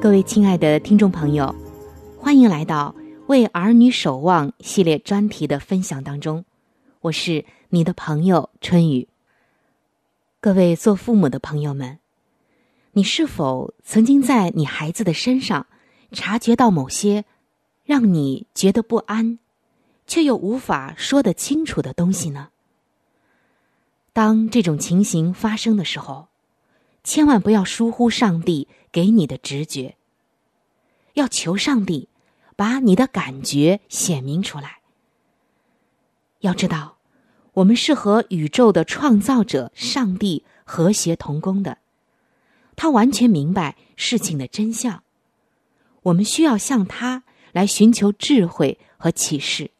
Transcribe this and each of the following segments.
各位亲爱的听众朋友，欢迎来到《为儿女守望》系列专题的分享当中。我是你的朋友春雨。各位做父母的朋友们，你是否曾经在你孩子的身上察觉到某些让你觉得不安，却又无法说得清楚的东西呢？当这种情形发生的时候，千万不要疏忽上帝给你的直觉。要求上帝把你的感觉显明出来。要知道，我们是和宇宙的创造者上帝和谐同工的，他完全明白事情的真相。我们需要向他来寻求智慧和启示。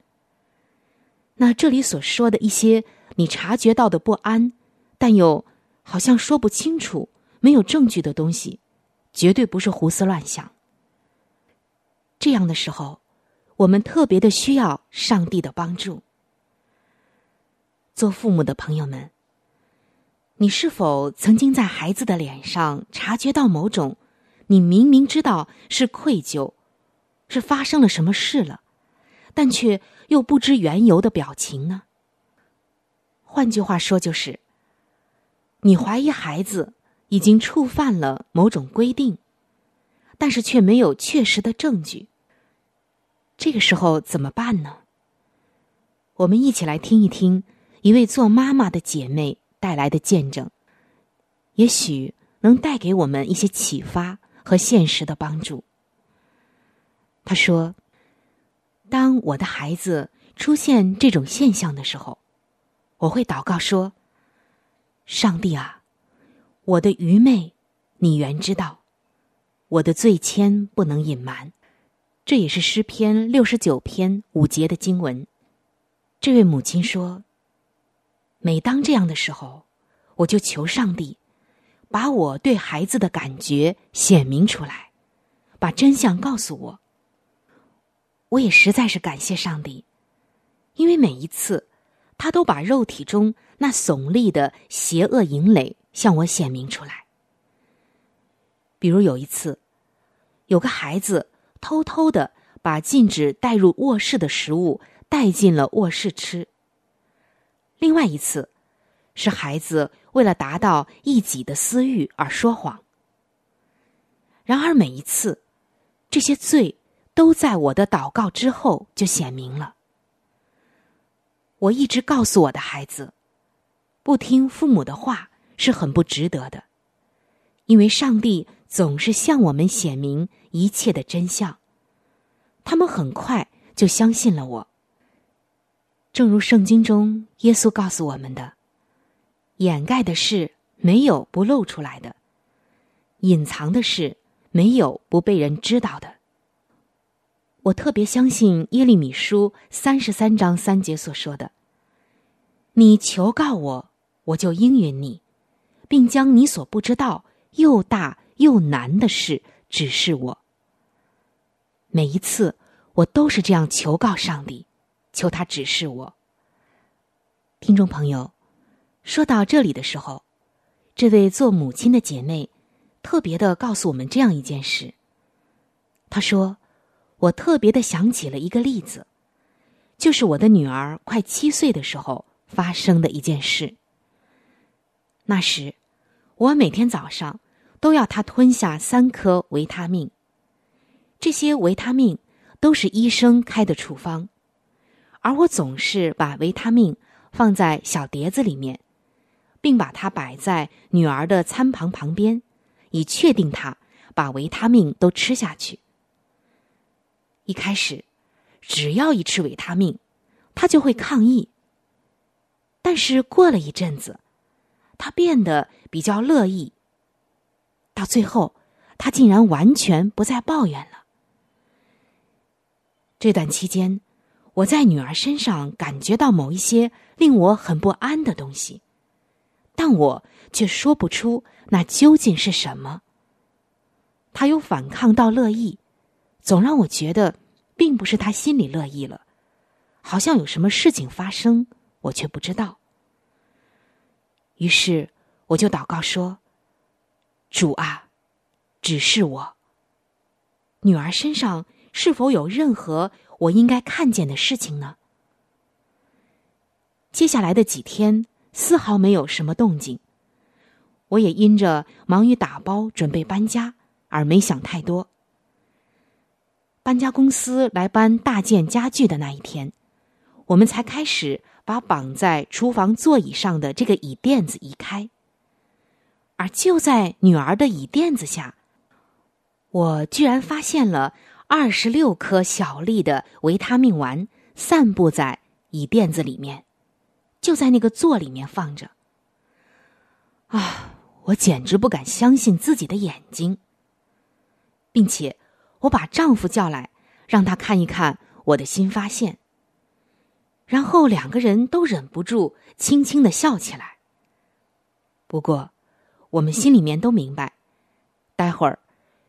那这里所说的一些你察觉到的不安，但又好像说不清楚。没有证据的东西，绝对不是胡思乱想。这样的时候，我们特别的需要上帝的帮助。做父母的朋友们，你是否曾经在孩子的脸上察觉到某种你明明知道是愧疚，是发生了什么事了，但却又不知缘由的表情呢？换句话说，就是你怀疑孩子。已经触犯了某种规定，但是却没有确实的证据。这个时候怎么办呢？我们一起来听一听一位做妈妈的姐妹带来的见证，也许能带给我们一些启发和现实的帮助。她说：“当我的孩子出现这种现象的时候，我会祷告说：“上帝啊，我的愚昧，你原知道；我的罪愆不能隐瞒。”这也是诗篇六十九篇五节的经文。这位母亲说：“每当这样的时候，我就求上帝，把我对孩子的感觉显明出来，把真相告诉我。”我也实在是感谢上帝，因为每一次，他都把肉体中那耸立的邪恶营垒向我显明出来。比如有一次，有个孩子偷偷的把禁止带入卧室的食物带进了卧室吃；另外一次，是孩子为了达到一己的私欲而说谎。然而每一次，这些罪。都在我的祷告之后就显明了。我一直告诉我的孩子，不听父母的话是很不值得的，因为上帝总是向我们显明一切的真相。他们很快就相信了我。正如圣经中耶稣告诉我们的：“掩盖的事没有不露出来的，隐藏的事没有不被人知道的。”我特别相信耶利米书三十三章三节所说的：“你求告我，我就应允你，并将你所不知道又大又难的事指示我。”每一次，我都是这样求告上帝，求他指示我。听众朋友，说到这里的时候，这位做母亲的姐妹特别的告诉我们这样一件事。她说。我特别的想起了一个例子，就是我的女儿快七岁的时候发生的一件事。那时，我每天早上都要他吞下三颗维他命。这些维他命都是医生开的处方，而我总是把维他命放在小碟子里面，并把它摆在女儿的餐盘旁边，以确定她把维他命都吃下去。一开始，只要一吃维他命，他就会抗议。但是过了一阵子，他变得比较乐意。到最后，他竟然完全不再抱怨了。这段期间，我在女儿身上感觉到某一些令我很不安的东西，但我却说不出那究竟是什么。他有反抗到乐意。总让我觉得，并不是他心里乐意了，好像有什么事情发生，我却不知道。于是我就祷告说：“主啊，指示我，女儿身上是否有任何我应该看见的事情呢？”接下来的几天丝毫没有什么动静，我也因着忙于打包准备搬家而没想太多。搬家公司来搬大件家具的那一天，我们才开始把绑在厨房座椅上的这个椅垫子移开。而就在女儿的椅垫子下，我居然发现了二十六颗小粒的维他命丸散布在椅垫子里面，就在那个座里面放着。啊，我简直不敢相信自己的眼睛，并且。我把丈夫叫来，让他看一看我的新发现。然后两个人都忍不住轻轻的笑起来。不过，我们心里面都明白，待会儿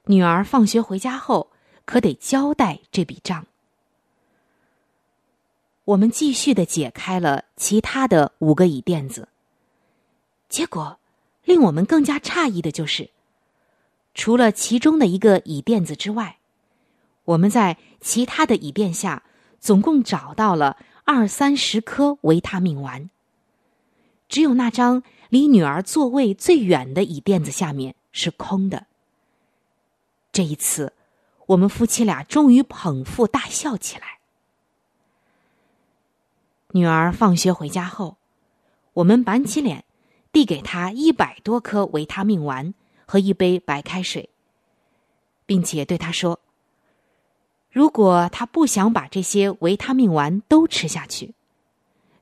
女儿放学回家后可得交代这笔账。我们继续的解开了其他的五个椅垫子。结果，令我们更加诧异的就是，除了其中的一个椅垫子之外。我们在其他的椅垫下，总共找到了二三十颗维他命丸。只有那张离女儿座位最远的椅垫子下面是空的。这一次，我们夫妻俩终于捧腹大笑起来。女儿放学回家后，我们板起脸，递给她一百多颗维他命丸和一杯白开水，并且对她说。如果他不想把这些维他命丸都吃下去，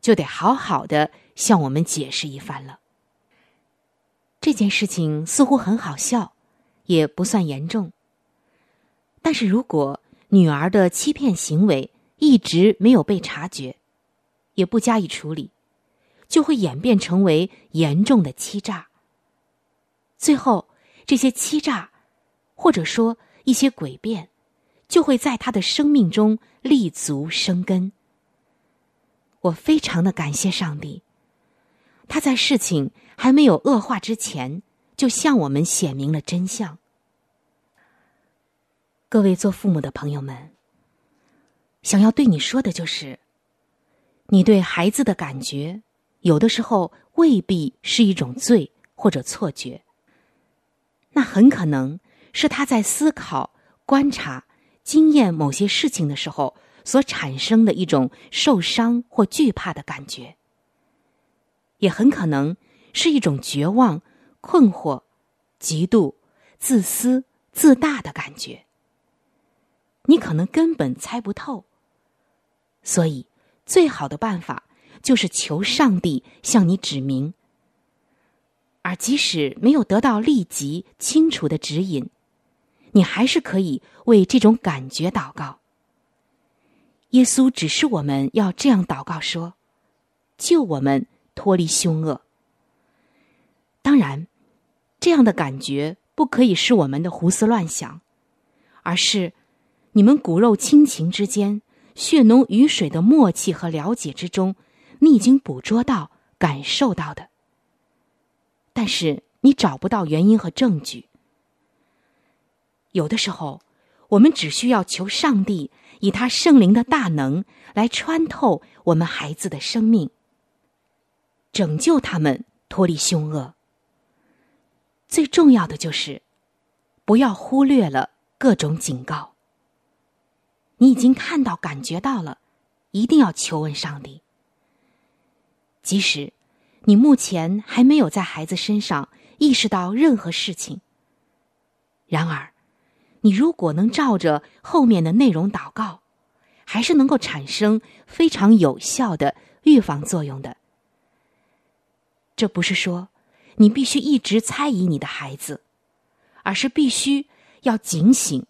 就得好好的向我们解释一番了。这件事情似乎很好笑，也不算严重。但是如果女儿的欺骗行为一直没有被察觉，也不加以处理，就会演变成为严重的欺诈。最后，这些欺诈，或者说一些诡辩，就会在他的生命中立足生根。我非常的感谢上帝，他在事情还没有恶化之前，就向我们显明了真相。各位做父母的朋友们，想要对你说的就是：你对孩子的感觉，有的时候未必是一种罪或者错觉。那很可能是他在思考、观察、经验某些事情的时候所产生的一种受伤或惧怕的感觉，也很可能是一种绝望、困惑、嫉妒、自私、自大的感觉。你可能根本猜不透，所以最好的办法就是求上帝向你指明。而即使没有得到立即清楚的指引，你还是可以为这种感觉祷告。耶稣指示我们要这样祷告说：“救我们脱离凶恶。”当然，这样的感觉不可以是我们的胡思乱想，而是你们骨肉亲情之间血浓于水的默契和了解之中，你已经捕捉到、感受到的。但是你找不到原因和证据。有的时候，我们只需要求上帝以他圣灵的大能来穿透我们孩子的生命，拯救他们脱离凶恶。最重要的就是，不要忽略了各种警告。你已经看到、感觉到了，一定要求问上帝，即使。你目前还没有在孩子身上意识到任何事情。然而，你如果能照着后面的内容祷告，还是能够产生非常有效的预防作用的。这不是说你必须一直猜疑你的孩子，而是必须要警醒，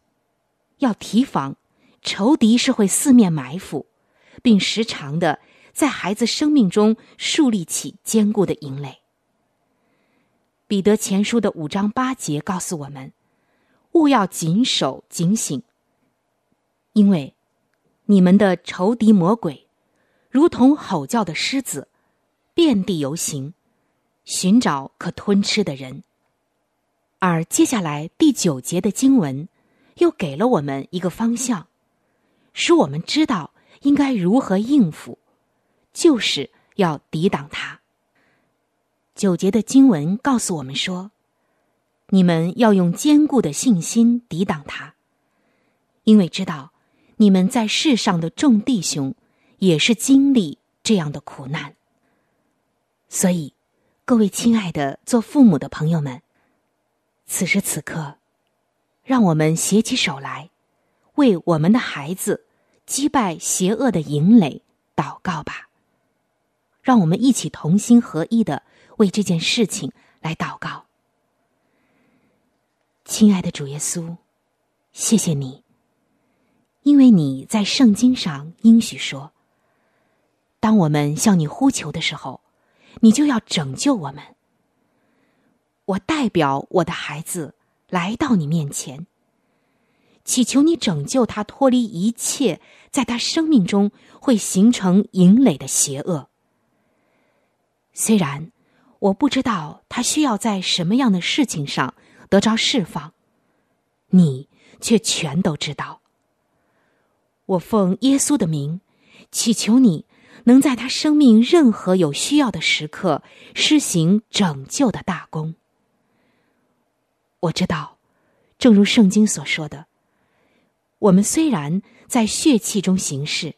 要提防仇敌是会四面埋伏，并时常的。在孩子生命中树立起坚固的营垒。彼得前书的五章八节告诉我们：勿要谨守警醒，因为你们的仇敌魔鬼，如同吼叫的狮子，遍地游行，寻找可吞吃的人。而接下来第九节的经文，又给了我们一个方向，使我们知道应该如何应付。就是要抵挡他。九节的经文告诉我们说：“你们要用坚固的信心抵挡他，因为知道你们在世上的众弟兄也是经历这样的苦难。所以，各位亲爱的做父母的朋友们，此时此刻，让我们携起手来，为我们的孩子击败邪恶的营垒祷告吧。”让我们一起同心合一的为这件事情来祷告，亲爱的主耶稣，谢谢你，因为你在圣经上应许说，当我们向你呼求的时候，你就要拯救我们。我代表我的孩子来到你面前，祈求你拯救他脱离一切在他生命中会形成营垒的邪恶。虽然我不知道他需要在什么样的事情上得着释放，你却全都知道。我奉耶稣的名，祈求你能在他生命任何有需要的时刻施行拯救的大功。我知道，正如圣经所说的，我们虽然在血气中行事，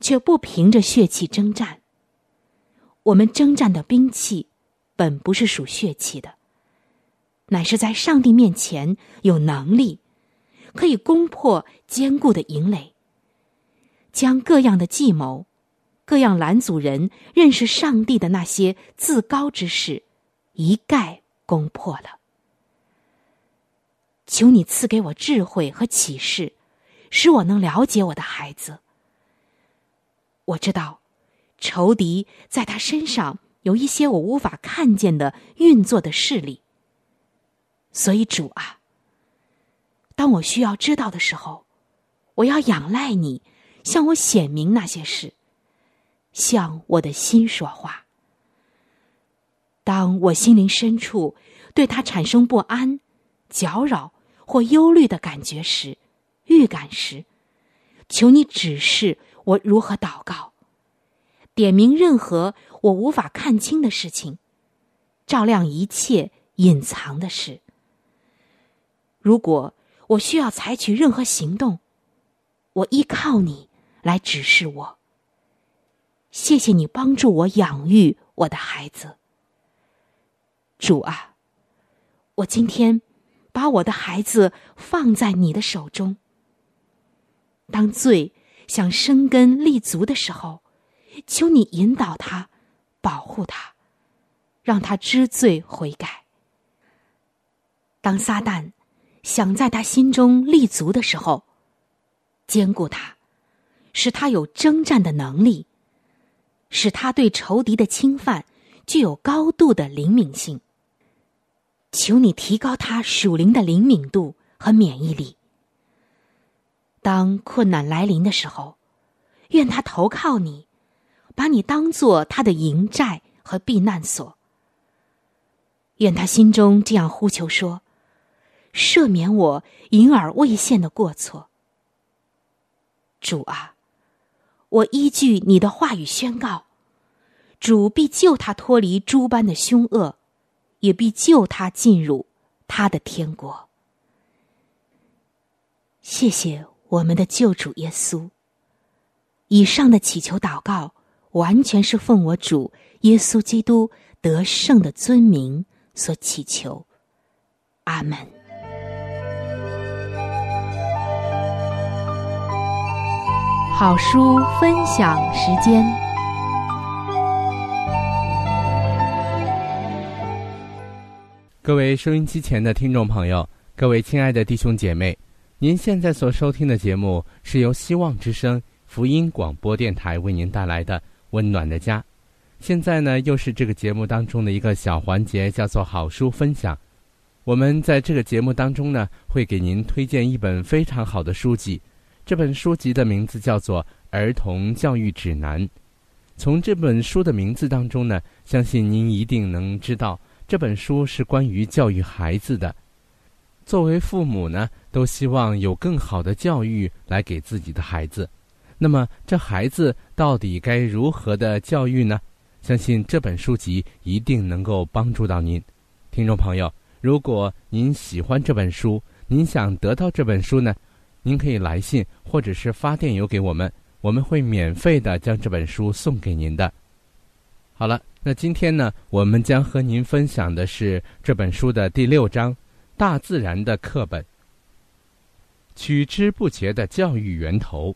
却不凭着血气征战。我们征战的兵器，本不是属血气的，乃是在上帝面前有能力，可以攻破坚固的营垒，将各样的计谋、各样拦阻人认识上帝的那些自高之事，一概攻破了。求你赐给我智慧和启示，使我能了解我的孩子。我知道，仇敌在他身上有一些我无法看见的运作的势力。所以主啊，当我需要知道的时候，我要仰赖你，向我显明那些事，向我的心说话。当我心灵深处对他产生不安、搅扰或忧虑的感觉时、预感时，求你指示我如何祷告，点明任何我无法看清的事情，照亮一切隐藏的事。如果我需要采取任何行动，我依靠你来指示我。谢谢你帮助我养育我的孩子，主啊，我今天把我的孩子放在你的手中。当罪想生根立足的时候，求你引导他，保护他，让他知罪悔改。当撒旦。想在他心中立足的时候，兼顾他，使他有征战的能力，使他对仇敌的侵犯具有高度的灵敏性。求你提高他属灵的灵敏度和免疫力。当困难来临的时候，愿他投靠你，把你当做他的营寨和避难所。愿他心中这样呼求说。赦免我隐而未现的过错，主啊，我依据你的话语宣告，主必救他脱离诸般的凶恶，也必救他进入他的天国。谢谢我们的救主耶稣。以上的祈求祷告，完全是奉我主耶稣基督得胜的尊名所祈求。阿门。好书分享时间。各位收音机前的听众朋友，各位亲爱的弟兄姐妹，您现在所收听的节目是由希望之声福音广播电台为您带来的《温暖的家》。现在呢，又是这个节目当中的一个小环节，叫做好书分享。我们在这个节目当中呢，会给您推荐一本非常好的书籍。这本书籍的名字叫做《儿童教育指南》。从这本书的名字当中呢，相信您一定能知道，这本书是关于教育孩子的。作为父母呢，都希望有更好的教育来给自己的孩子。那么，这孩子到底该如何的教育呢？相信这本书籍一定能够帮助到您，听众朋友。如果您喜欢这本书，您想得到这本书呢？您可以来信或者是发电邮给我们，我们会免费的将这本书送给您的。好了，那今天呢，我们将和您分享的是这本书的第六章《大自然的课本》，取之不竭的教育源头。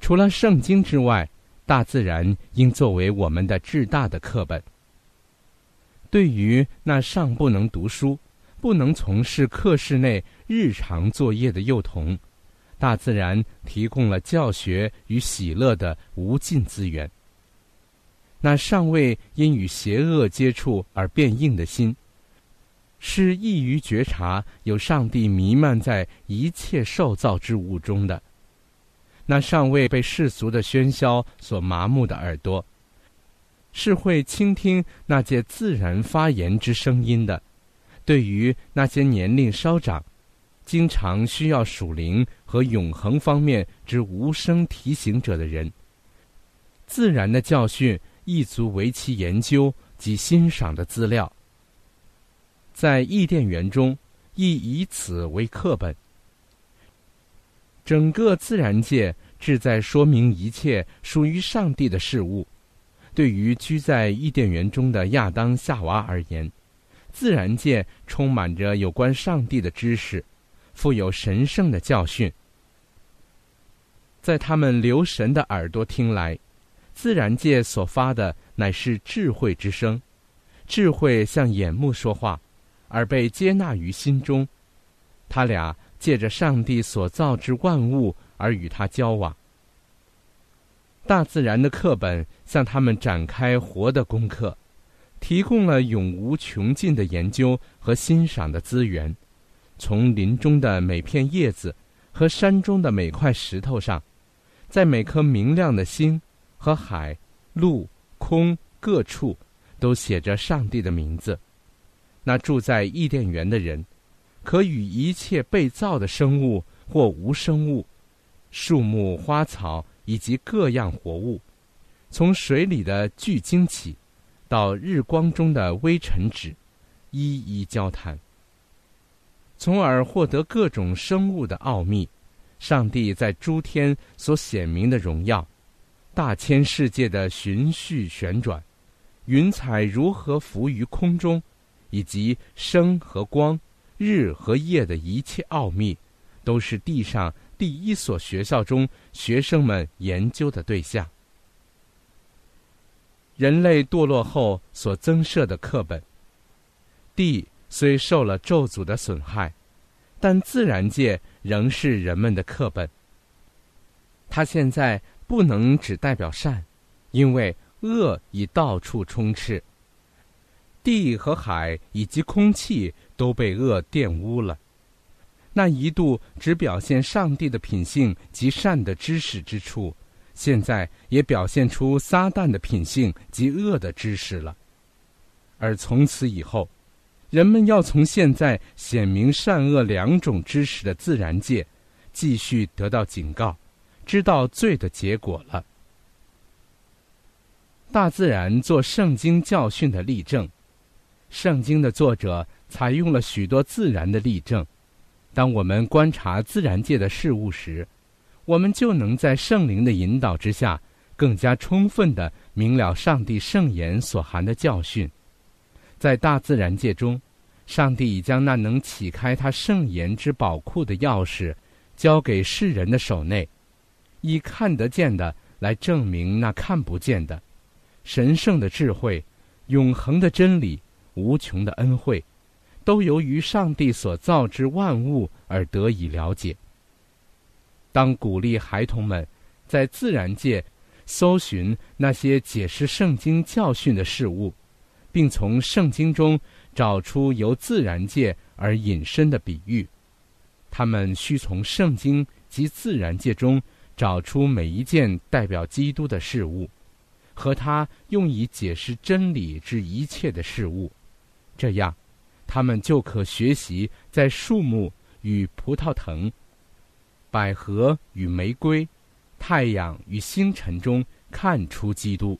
除了圣经之外，大自然应作为我们的至大的课本。对于那尚不能读书、不能从事课室内日常作业的幼童，大自然提供了教学与喜乐的无尽资源。那尚未因与邪恶接触而变硬的心，是易于觉察有上帝弥漫在一切受造之物中的；那尚未被世俗的喧嚣所麻木的耳朵，是会倾听那些自然发言之声音的。对于那些年龄稍长，经常需要属灵和永恒方面之无声提醒者的人，自然的教训亦足为其研究及欣赏的资料。在伊甸园中，亦以此为课本。整个自然界志在说明一切属于上帝的事物。对于居在伊甸园中的亚当夏娃而言，自然界充满着有关上帝的知识。富有神圣的教训。在他们留神的耳朵听来，自然界所发的乃是智慧之声，智慧向眼目说话，而被接纳于心中。他俩借着上帝所造之万物而与他交往。大自然的课本向他们展开活的功课，提供了永无穷尽的研究和欣赏的资源。从林中的每片叶子和山中的每块石头上，在每颗明亮的星和海、陆、空各处，都写着上帝的名字。那住在伊甸园的人，可与一切被造的生物或无生物、树木、花草。以及各样活物，从水里的巨鲸起，到日光中的微尘纸，一一交谈，从而获得各种生物的奥秘，上帝在诸天所显明的荣耀，大千世界的循序旋转，云彩如何浮于空中，以及生和光、日和夜的一切奥秘，都是地上。第一所学校中学生们研究的对象，人类堕落后所增设的课本。地虽受了咒诅的损害，但自然界仍是人们的课本。它现在不能只代表善，因为恶已到处充斥。地和海以及空气都被恶玷污了。那一度只表现上帝的品性及善的知识之处，现在也表现出撒旦的品性及恶的知识了。而从此以后，人们要从现在显明善恶两种知识的自然界，继续得到警告，知道罪的结果了。大自然做圣经教训的例证，圣经的作者采用了许多自然的例证。当我们观察自然界的事物时，我们就能在圣灵的引导之下，更加充分的明了上帝圣言所含的教训。在大自然界中，上帝已将那能启开他圣言之宝库的钥匙，交给世人的手内，以看得见的来证明那看不见的，神圣的智慧、永恒的真理、无穷的恩惠。都由于上帝所造之万物而得以了解。当鼓励孩童们在自然界搜寻那些解释圣经教训的事物，并从圣经中找出由自然界而引申的比喻，他们需从圣经及自然界中找出每一件代表基督的事物，和他用以解释真理之一切的事物，这样。他们就可学习在树木与葡萄藤、百合与玫瑰、太阳与星辰中看出基督；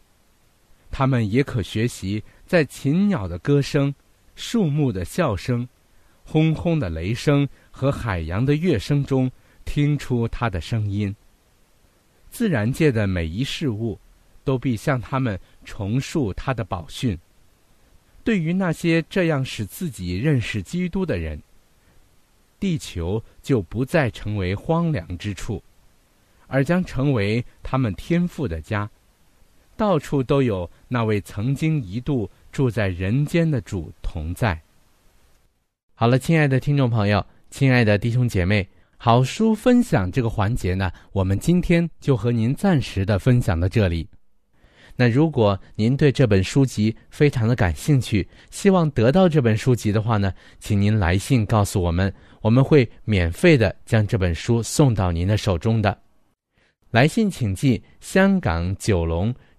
他们也可学习在禽鸟的歌声、树木的笑声、轰轰的雷声和海洋的乐声中听出他的声音。自然界的每一事物，都必向他们重述他的宝训。对于那些这样使自己认识基督的人，地球就不再成为荒凉之处，而将成为他们天赋的家。到处都有那位曾经一度住在人间的主同在。好了，亲爱的听众朋友，亲爱的弟兄姐妹，好书分享这个环节呢，我们今天就和您暂时的分享到这里。那如果您对这本书籍非常的感兴趣，希望得到这本书籍的话呢，请您来信告诉我们，我们会免费的将这本书送到您的手中的。来信请寄香港九龙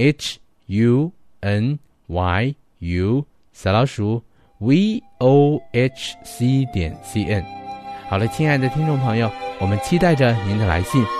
h u n y u 小老鼠 v o h c 点 c n。好了，亲爱的听众朋友，我们期待着您的来信。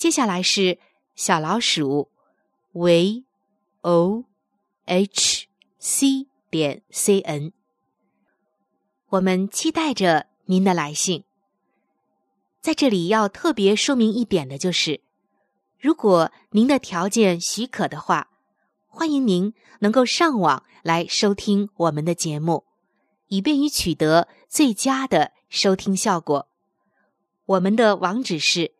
接下来是小老鼠 v o h c 点 c n，我们期待着您的来信。在这里要特别说明一点的就是，如果您的条件许可的话，欢迎您能够上网来收听我们的节目，以便于取得最佳的收听效果。我们的网址是。